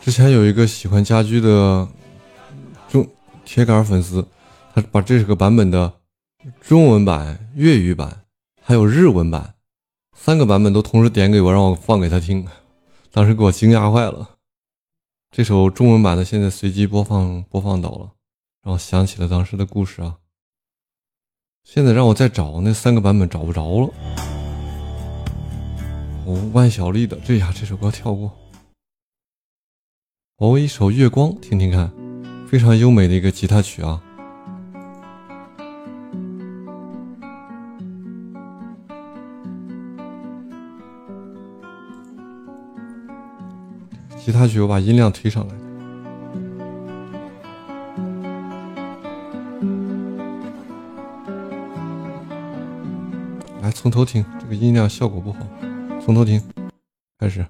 之前有一个喜欢家居的中铁杆粉丝，他把这个版本的中文版、粤语版还有日文版三个版本都同时点给我，让我放给他听，当时给我惊讶坏了。这首中文版的现在随机播放播放到了，让我想起了当时的故事啊。现在让我再找那三个版本找不着了。哦，万晓利的，这呀这首歌跳过。哦，一首《月光》，听听看，非常优美的一个吉他曲啊。吉他曲，我把音量推上来。来，从头听，这个音量效果不好，从头听，开始。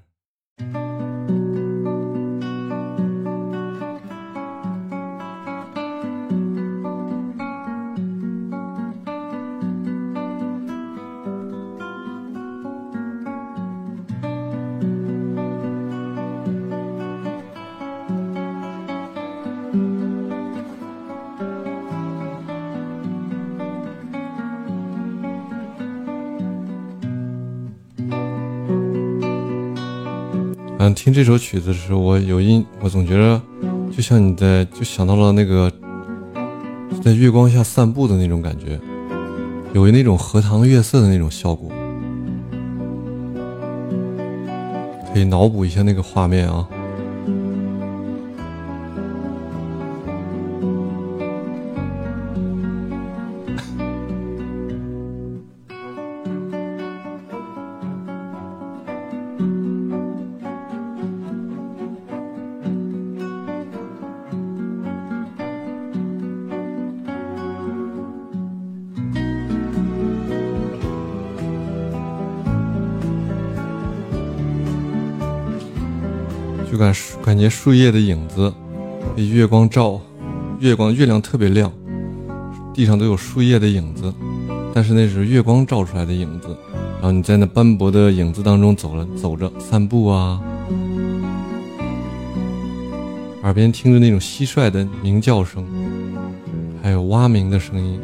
嗯，听这首曲子的时候，我有印，我总觉得就像你在，就想到了那个在月光下散步的那种感觉，有那种荷塘月色的那种效果，可以脑补一下那个画面啊。就感感觉树叶的影子被月光照，月光月亮特别亮，地上都有树叶的影子，但是那是月光照出来的影子。然后你在那斑驳的影子当中走了走着散步啊，耳边听着那种蟋蟀的鸣叫声，还有蛙鸣的声音。